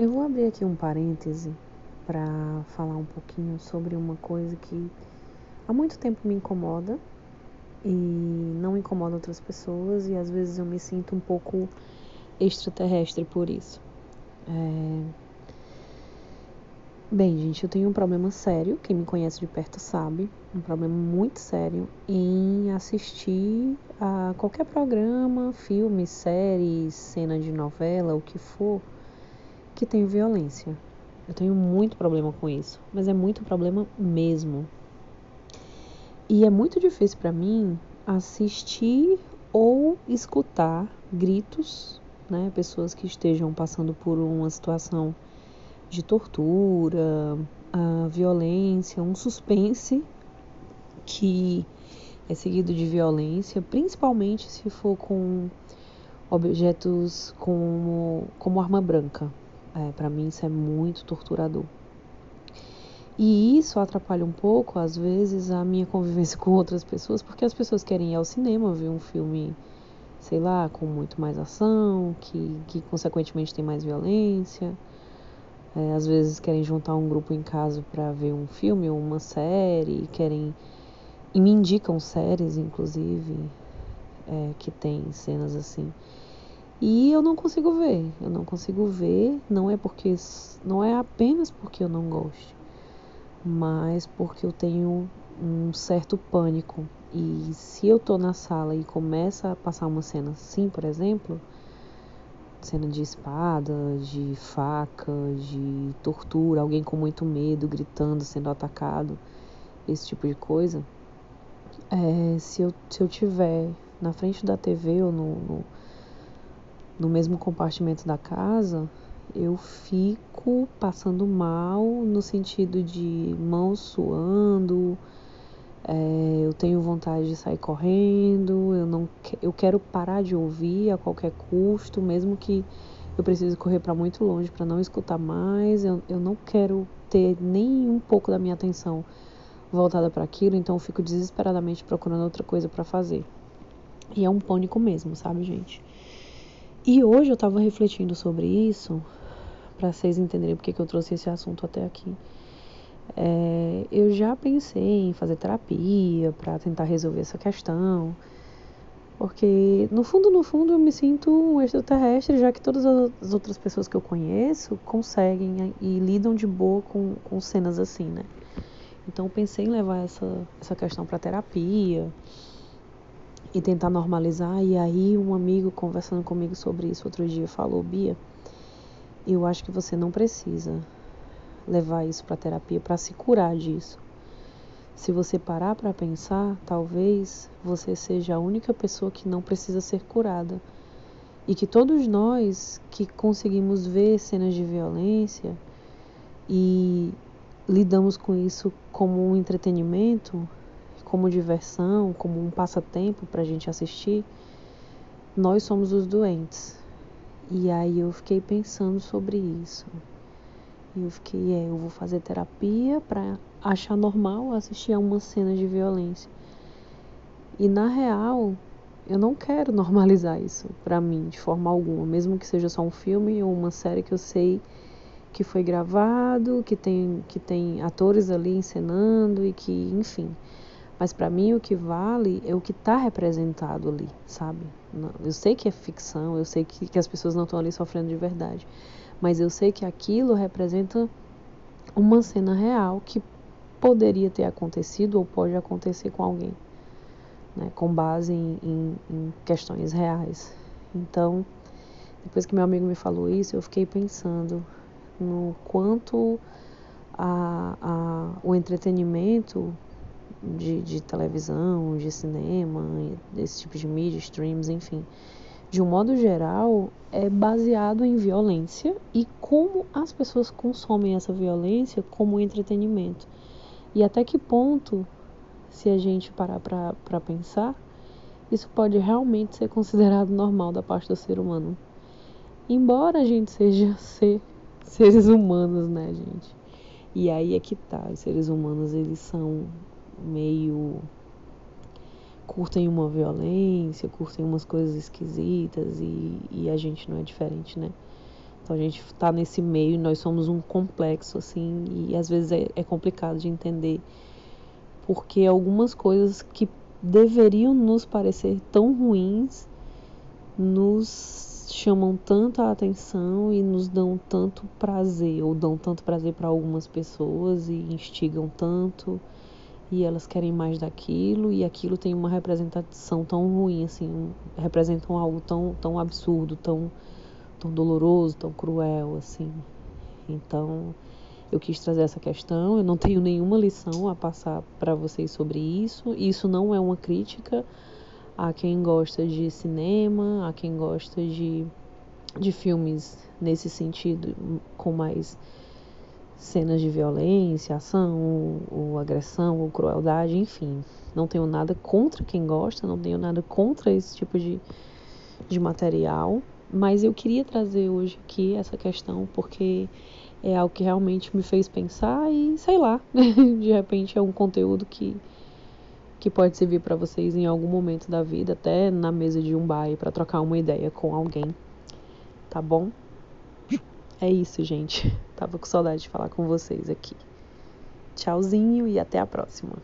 Eu vou abrir aqui um parêntese para falar um pouquinho sobre uma coisa que há muito tempo me incomoda e não incomoda outras pessoas e às vezes eu me sinto um pouco extraterrestre por isso. É... Bem, gente, eu tenho um problema sério, quem me conhece de perto sabe, um problema muito sério em assistir a qualquer programa, filme, série, cena de novela, o que for, que tem violência. Eu tenho muito problema com isso, mas é muito problema mesmo. E é muito difícil para mim assistir ou escutar gritos, né, pessoas que estejam passando por uma situação de tortura, violência, um suspense que é seguido de violência, principalmente se for com objetos como, como arma branca. É, para mim isso é muito torturador. E isso atrapalha um pouco, às vezes, a minha convivência com outras pessoas, porque as pessoas querem ir ao cinema ver um filme, sei lá, com muito mais ação, que, que consequentemente tem mais violência. É, às vezes querem juntar um grupo em casa para ver um filme ou uma série, querem. E me indicam séries, inclusive, é, que tem cenas assim. E eu não consigo ver. Eu não consigo ver, não é porque. Não é apenas porque eu não gosto, mas porque eu tenho um certo pânico. E se eu tô na sala e começa a passar uma cena assim, por exemplo, cena de espada, de faca, de tortura, alguém com muito medo, gritando, sendo atacado, esse tipo de coisa. É, se, eu, se eu tiver na frente da TV ou no, no, no mesmo compartimento da casa, eu fico passando mal no sentido de mãos suando, é, eu tenho vontade de sair correndo, eu não eu quero parar de ouvir a qualquer custo, mesmo que eu precise correr para muito longe para não escutar mais, eu, eu não quero ter nem um pouco da minha atenção voltada para aquilo, então eu fico desesperadamente procurando outra coisa para fazer. E é um pânico mesmo, sabe, gente? E hoje eu tava refletindo sobre isso, para vocês entenderem porque que eu trouxe esse assunto até aqui. É, eu já pensei em fazer terapia para tentar resolver essa questão, porque no fundo, no fundo, eu me sinto um extraterrestre, já que todas as outras pessoas que eu conheço conseguem e lidam de boa com, com cenas assim, né? Então eu pensei em levar essa, essa questão para terapia e tentar normalizar. E aí um amigo conversando comigo sobre isso outro dia falou, Bia, eu acho que você não precisa levar isso para terapia para se curar disso. Se você parar para pensar, talvez você seja a única pessoa que não precisa ser curada. E que todos nós que conseguimos ver cenas de violência e lidamos com isso como um entretenimento, como diversão, como um passatempo para a gente assistir, nós somos os doentes. E aí eu fiquei pensando sobre isso. E eu fiquei, é, eu vou fazer terapia para achar normal assistir a uma cena de violência. E na real, eu não quero normalizar isso para mim de forma alguma, mesmo que seja só um filme ou uma série que eu sei que foi gravado, que tem que tem atores ali encenando e que, enfim. Mas para mim o que vale é o que está representado ali, sabe? Eu sei que é ficção, eu sei que, que as pessoas não estão ali sofrendo de verdade mas eu sei que aquilo representa uma cena real que poderia ter acontecido ou pode acontecer com alguém, né, com base em, em, em questões reais. Então, depois que meu amigo me falou isso, eu fiquei pensando no quanto a, a, o entretenimento de, de televisão, de cinema, desse tipo de mídia, streams, enfim, de um modo geral, é baseado em violência e como as pessoas consomem essa violência como entretenimento. E até que ponto, se a gente parar para pensar, isso pode realmente ser considerado normal da parte do ser humano. Embora a gente seja ser, seres humanos, né, gente? E aí é que tá, os seres humanos, eles são meio curtem uma violência, curtem umas coisas esquisitas e, e a gente não é diferente, né? Então a gente está nesse meio nós somos um complexo, assim, e às vezes é, é complicado de entender porque algumas coisas que deveriam nos parecer tão ruins nos chamam tanto a atenção e nos dão tanto prazer, ou dão tanto prazer para algumas pessoas e instigam tanto e elas querem mais daquilo e aquilo tem uma representação tão ruim assim, representam algo tão tão absurdo, tão tão doloroso, tão cruel assim. Então, eu quis trazer essa questão. Eu não tenho nenhuma lição a passar para vocês sobre isso. Isso não é uma crítica a quem gosta de cinema, a quem gosta de, de filmes nesse sentido, com mais cenas de violência, ação, ou, ou agressão, ou crueldade, enfim. Não tenho nada contra quem gosta, não tenho nada contra esse tipo de, de material. Mas eu queria trazer hoje aqui essa questão porque é algo que realmente me fez pensar e sei lá, de repente é um conteúdo que que pode servir para vocês em algum momento da vida, até na mesa de um bar para trocar uma ideia com alguém. Tá bom? É isso, gente. Tava com saudade de falar com vocês aqui. Tchauzinho e até a próxima.